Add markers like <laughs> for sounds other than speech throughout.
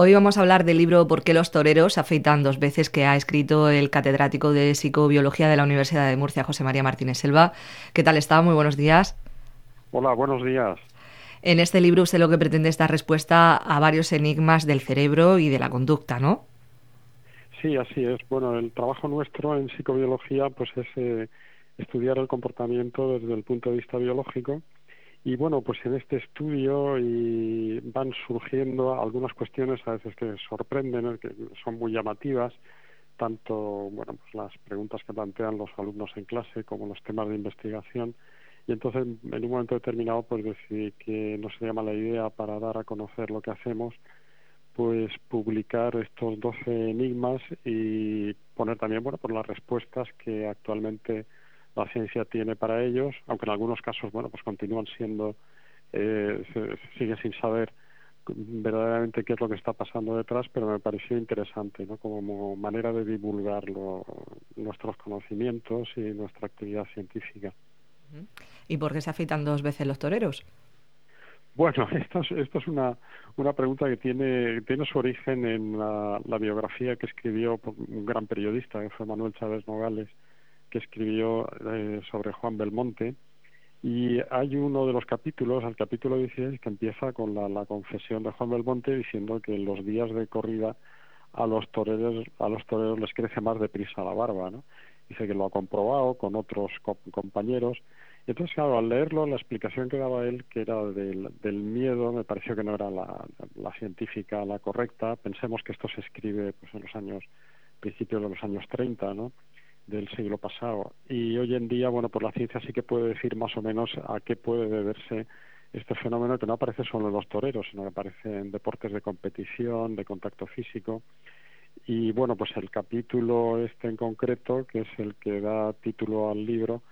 Hoy vamos a hablar del libro ¿Por qué los toreros afeitan dos veces? que ha escrito el catedrático de psicobiología de la Universidad de Murcia, José María Martínez Selva. ¿Qué tal está? Muy buenos días. Hola, buenos días. En este libro usted lo que pretende es dar respuesta a varios enigmas del cerebro y de la conducta, ¿no? Sí, así es. Bueno, el trabajo nuestro en psicobiología pues es eh, estudiar el comportamiento desde el punto de vista biológico y bueno, pues en este estudio y van surgiendo algunas cuestiones a veces que sorprenden, que son muy llamativas, tanto bueno, pues las preguntas que plantean los alumnos en clase como los temas de investigación. Y entonces, en un momento determinado, pues decidí que no sería mala idea para dar a conocer lo que hacemos, pues publicar estos 12 enigmas y poner también, bueno, por las respuestas que actualmente la ciencia tiene para ellos, aunque en algunos casos, bueno, pues continúan siendo, eh, se, sigue sin saber verdaderamente qué es lo que está pasando detrás, pero me pareció interesante, ¿no? Como manera de divulgar nuestros conocimientos y nuestra actividad científica. ¿Y por qué se afeitan dos veces los toreros? Bueno, <laughs> esto es, esto es una, una pregunta que tiene, tiene su origen en la, la biografía que escribió un gran periodista, que fue Manuel Chávez Nogales, que escribió eh, sobre Juan Belmonte. Y hay uno de los capítulos, el capítulo 16, que empieza con la, confesión de Juan Belmonte diciendo que en los días de corrida a los toreros, a los toreros les crece más deprisa la barba, ¿no? Dice que lo ha comprobado con otros compañeros. Y entonces, claro, al leerlo, la explicación que daba él, que era del, del miedo, me pareció que no era la, la, científica, la correcta. Pensemos que esto se escribe pues, en los años, principios de los años 30, ¿no? Del siglo pasado. Y hoy en día, bueno, pues la ciencia sí que puede decir más o menos a qué puede deberse este fenómeno que no aparece solo en los toreros, sino que aparece en deportes de competición, de contacto físico. Y bueno, pues el capítulo este en concreto, que es el que da título al libro,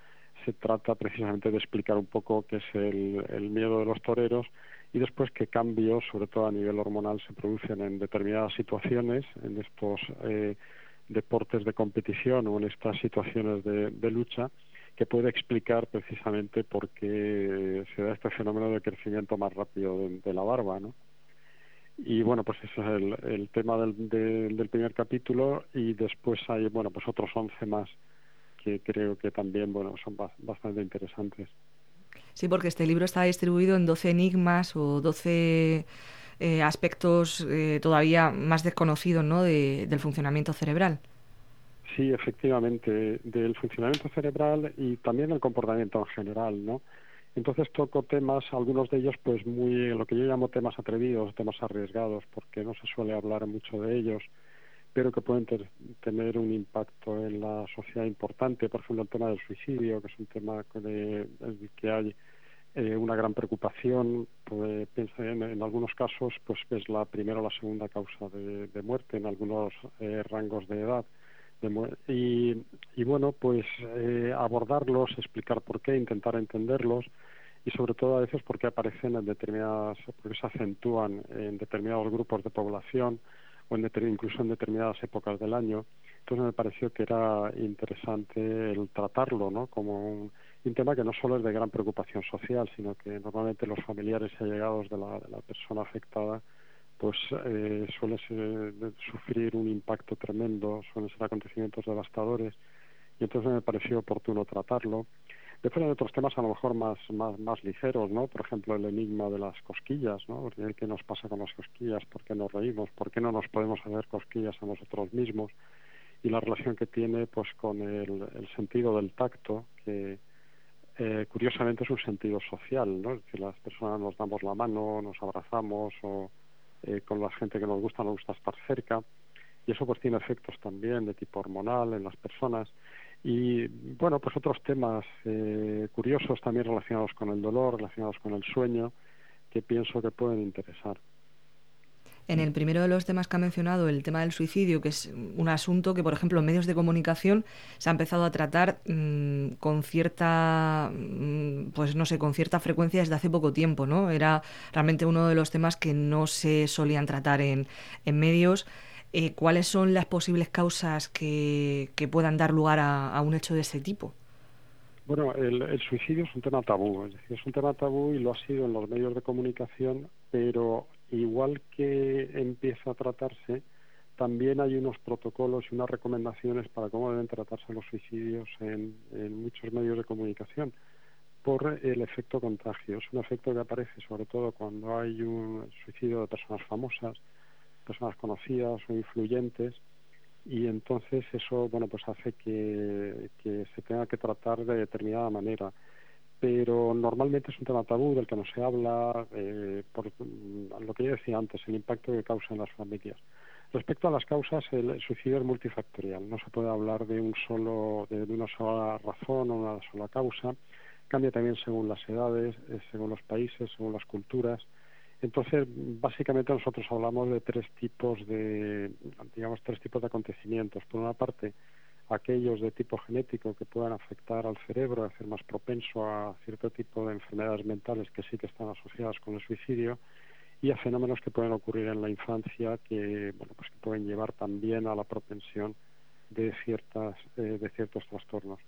se trata precisamente de explicar un poco qué es el, el miedo de los toreros y después qué cambios, sobre todo a nivel hormonal, se producen en determinadas situaciones, en estos eh, deportes de competición o en estas situaciones de, de lucha que puede explicar precisamente por qué se da este fenómeno de crecimiento más rápido de, la barba, ¿no? Y bueno, pues ese es el, tema del, del primer capítulo y después hay, bueno, pues otros 11 más que creo que también, bueno, son bastante interesantes. Sí, porque este libro está distribuido en 12 enigmas o 12 eh, aspectos eh, todavía más desconocidos ¿no? De, del funcionamiento cerebral. Sí, efectivamente, del funcionamiento cerebral y también el comportamiento en general, ¿no? Entonces toco temas, algunos de ellos pues muy, lo que yo llamo temas atrevidos, temas arriesgados, porque no se suele hablar mucho de ellos, pero que pueden tener un impacto en la sociedad importante, por ejemplo el tema del suicidio, que es un tema que, que hay eh, una gran preocupación, pues, en, en, algunos casos pues es la primera o la segunda causa de, muerte en algunos eh, rangos de edad. De y, y, bueno, pues eh, abordarlos, explicar por qué, intentar entenderlos y sobre todo a veces por qué aparecen en determinadas, porque se acentúan en determinados grupos de población o en incluso en determinadas épocas del año. Entonces me pareció que era interesante el tratarlo, ¿no? Como un, un tema que no solo es de gran preocupación social, sino que normalmente los familiares y allegados de la, de la persona afectada pues eh, suele sufrir un impacto tremendo, suelen ser acontecimientos devastadores y entonces me pareció oportuno tratarlo. Después hay otros temas a lo mejor más, más, más ligeros, ¿no? Por ejemplo, el enigma de las cosquillas, ¿no? ¿Qué nos pasa con las cosquillas? ¿Por qué nos reímos? ¿Por qué no nos podemos hacer cosquillas a nosotros mismos? Y la relación que tiene pues con el, el sentido del tacto, que, eh, curiosamente es un sentido social, ¿no? las personas nos damos la mano, nos abrazamos o eh, con la gente que nos gusta nos gusta estar cerca y eso pues tiene efectos también de tipo hormonal en las personas y bueno pues otros temas eh, curiosos también relacionados con el dolor, relacionados con el sueño que pienso que pueden interesar. En el primero de los temas que ha mencionado, el tema del suicidio, que es un asunto que, por ejemplo, en medios de comunicación se ha empezado a tratar mmm, con cierta, mmm, pues no sé, con cierta frecuencia desde hace poco tiempo, ¿no? Era realmente uno de los temas que no se solían tratar en, en medios. Eh, ¿Cuáles son las posibles causas que, puedan dar lugar a, a, un hecho de ese tipo? Bueno, el, el, suicidio es un tema tabú, es decir, es un tema tabú y lo ha sido en los medios de comunicación, pero igual que empieza a tratarse, también hay unos protocolos y unas recomendaciones para cómo deben tratarse los suicidios en, muchos medios de comunicación por el efecto contagio. Es un efecto que aparece sobre todo cuando hay un suicidio de personas famosas, personas conocidas o influyentes, y entonces eso bueno pues hace que, se tenga que tratar de determinada manera pero normalmente es un tema tabú del que no se habla eh, por lo que yo decía antes el impacto que causa en las familias Respecto a las causas, el suicidio es multifactorial. No se puede hablar de un solo, de, una sola razón o una sola causa. Cambia también según las edades, eh, según los países, según las culturas. Entonces, básicamente nosotros hablamos de tres tipos de, digamos, tres tipos de acontecimientos. Por una parte, aquellos de tipo genético que puedan afectar al cerebro, hacer más propenso a cierto tipo de enfermedades mentales que sí que están asociadas con el suicidio y a fenómenos que pueden ocurrir en la infancia que bueno pues que pueden llevar también a la propensión de ciertas eh, de ciertos trastornos.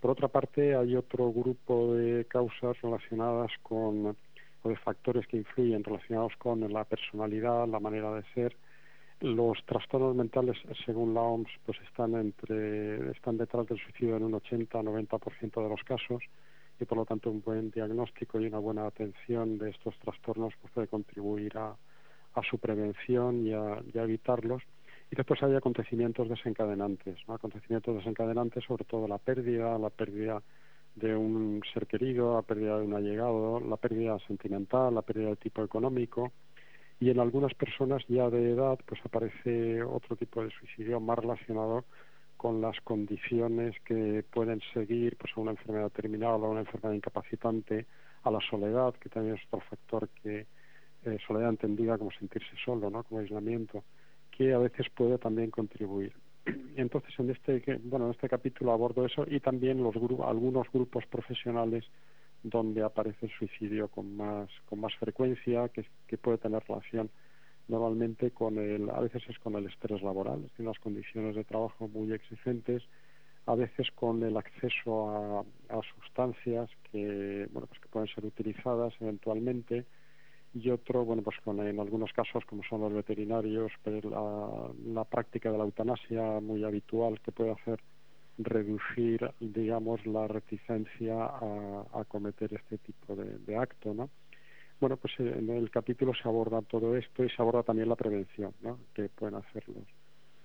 Por otra parte hay otro grupo de causas relacionadas con o de factores que influyen relacionados con la personalidad la manera de ser los trastornos mentales según la OMS pues están entre están detrás del suicidio en un 80 90% de los casos y por lo tanto un buen diagnóstico y una buena atención de estos trastornos pues, puede contribuir a, su prevención y a, evitarlos. Y después hay acontecimientos desencadenantes, ¿no? acontecimientos desencadenantes sobre todo la pérdida, la pérdida de un ser querido, la pérdida de un allegado, la pérdida sentimental, la pérdida de tipo económico y en algunas personas ya de edad pues aparece otro tipo de suicidio más relacionado con las condiciones que pueden seguir pues, a una enfermedad terminal o a una enfermedad incapacitante, a la soledad, que también es otro factor que eh, soledad entendida como sentirse solo, ¿no? como aislamiento, que a veces puede también contribuir. <clears throat> Entonces, en este, bueno, en este capítulo abordo eso y también los algunos grupos profesionales donde aparece el suicidio con más, con más frecuencia, que, puede tener relación normalmente con el, a veces es con el estrés laboral, es las condiciones de trabajo muy exigentes, a veces con el acceso a, sustancias que, bueno, pues que pueden ser utilizadas eventualmente y otro, bueno, pues con en algunos casos como son los veterinarios, pues la, la práctica de la eutanasia muy habitual que puede hacer reducir, digamos, la reticencia a, cometer este tipo de, de acto, ¿no? Bueno, pues eh, en el capítulo se aborda todo esto y se aborda también la prevención, ¿no? que pueden hacer los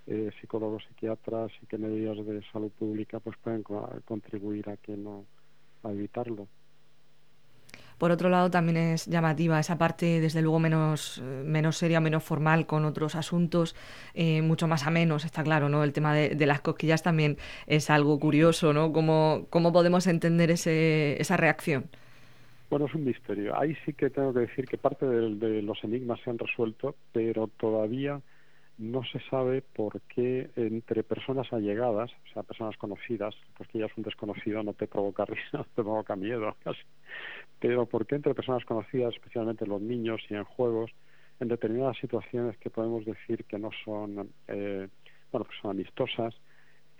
eh, psicólogos, psiquiatras y qué medidas de salud pública pues pueden contribuir a que no a evitarlo. Por otro lado, también es llamativa esa parte, desde luego, menos, menos seria, menos formal, con otros asuntos, eh, mucho más a menos, está claro, ¿no? El tema de, las cosquillas también es algo curioso, ¿no? ¿Cómo, cómo podemos entender ese, esa reacción? Bueno, es un misterio. Ahí sí que tengo que decir que parte de, los enigmas se han resuelto, pero todavía no se sabe por qué entre personas allegadas, o sea, personas conocidas, porque ya es un desconocido, no te provoca risa, <laughs> no te provoca miedo <laughs> casi, pero por qué entre personas conocidas, especialmente los niños y en juegos, en determinadas situaciones que podemos decir que no son, eh, bueno, que son amistosas,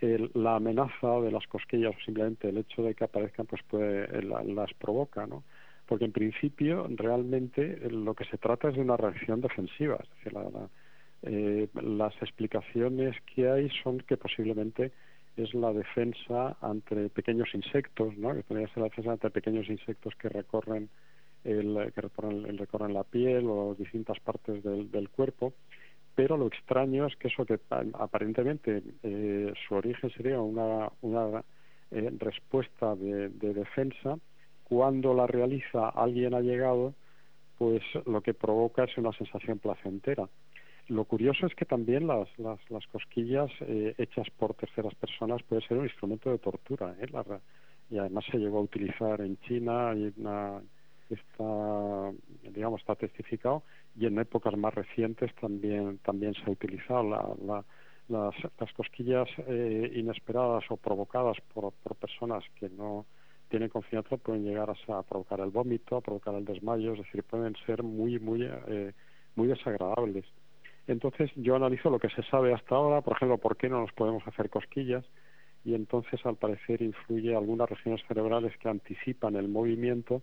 la amenaza de las cosquillas o simplemente el hecho de que aparezcan, pues puede, las provoca, ¿no? porque en principio realmente lo que se trata es de una reacción defensiva. Es decir, eh, las explicaciones que hay son que posiblemente es la defensa ante pequeños insectos, ¿no? que podría ser la defensa ante pequeños insectos que recorren el, que recorren, recorren la piel o distintas partes del, cuerpo, pero lo extraño es que eso que aparentemente eh, su origen sería una, una eh, respuesta de defensa, cuando la realiza alguien ha llegado, pues lo que provoca es una sensación placentera. Lo curioso es que también las, las, las cosquillas eh, hechas por terceras personas puede ser un instrumento de tortura. ¿eh? y además se llegó a utilizar en China y una, está, digamos, está testificado y en épocas más recientes también, también se ha utilizado la, las, las cosquillas eh, inesperadas o provocadas por, por personas que no tienen confianza pueden llegar a, provocar el vómito, a provocar el desmayo, es decir, pueden ser muy, muy, eh, muy desagradables. Entonces yo analizo lo que se sabe hasta ahora, por ejemplo, por qué no nos podemos hacer cosquillas y entonces al parecer influye algunas regiones cerebrales que anticipan el movimiento,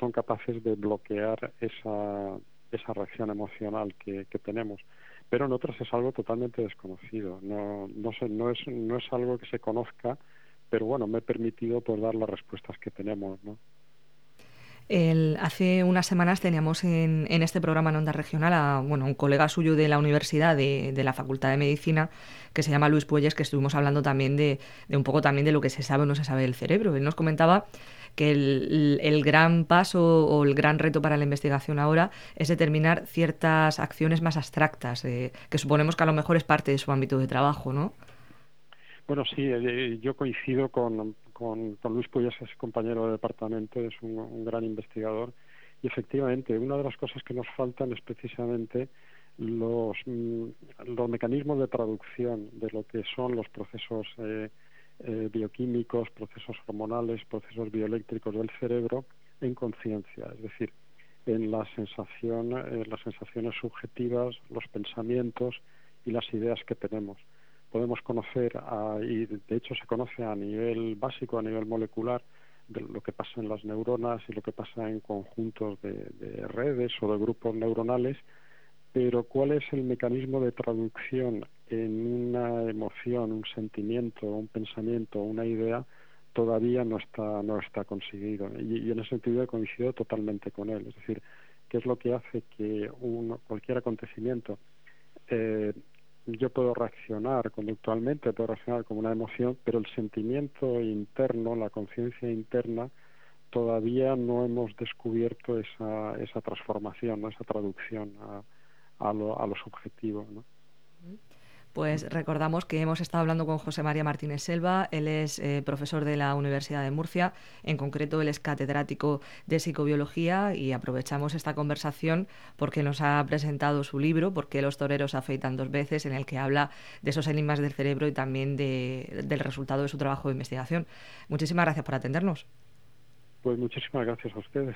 son capaces de bloquear esa, esa reacción emocional que, tenemos. Pero en otras es algo totalmente desconocido. No no sé, no es no es algo que se conozca pero bueno me he permitido pues dar las respuestas que tenemos no hace unas semanas teníamos en, este programa en Onda Regional a bueno, un colega suyo de la universidad, de, de, la Facultad de Medicina, que se llama Luis Puelles, que estuvimos hablando también de, un poco también de lo que se sabe o no se sabe del cerebro. Él nos comentaba que el, el, gran paso o el gran reto para la investigación ahora es determinar ciertas acciones más abstractas, eh, que suponemos que a lo mejor es parte de su ámbito de trabajo, ¿no? Bueno, sí, eh, yo coincido con, con, con Luis Puyas, es compañero de departamento, es un, gran investigador. Y efectivamente, una de las cosas que nos faltan es precisamente los, mm, mecanismos de traducción de lo que son los procesos eh, eh, bioquímicos, procesos hormonales, procesos bioeléctricos del cerebro en conciencia, es decir, en la sensación, eh, las sensaciones subjetivas, los pensamientos y las ideas que tenemos podemos conocer, a, y de hecho se conoce a nivel básico, a nivel molecular, de lo que pasa en las neuronas y lo que pasa en conjuntos de, de redes o de grupos neuronales, pero cuál es el mecanismo de traducción en una emoción, un sentimiento, un pensamiento, una idea, todavía no está no está conseguido. Y, y en ese sentido coincido totalmente con él, es decir, qué es lo que hace que un, cualquier acontecimiento eh, yo puedo reaccionar conductualmente, puedo reaccionar como una emoción, pero el sentimiento interno, la conciencia interna, todavía no hemos descubierto esa, esa transformación, esa traducción a, a lo subjetivo. ¿no? Pues recordamos que hemos estado hablando con José María Martínez Selva, él es eh, profesor de la Universidad de Murcia, en concreto él es catedrático de psicobiología y aprovechamos esta conversación porque nos ha presentado su libro, Porque los toreros afeitan dos veces, en el que habla de esos enigmas del cerebro y también de, del resultado de su trabajo de investigación. Muchísimas gracias por atendernos. Pues muchísimas gracias a ustedes.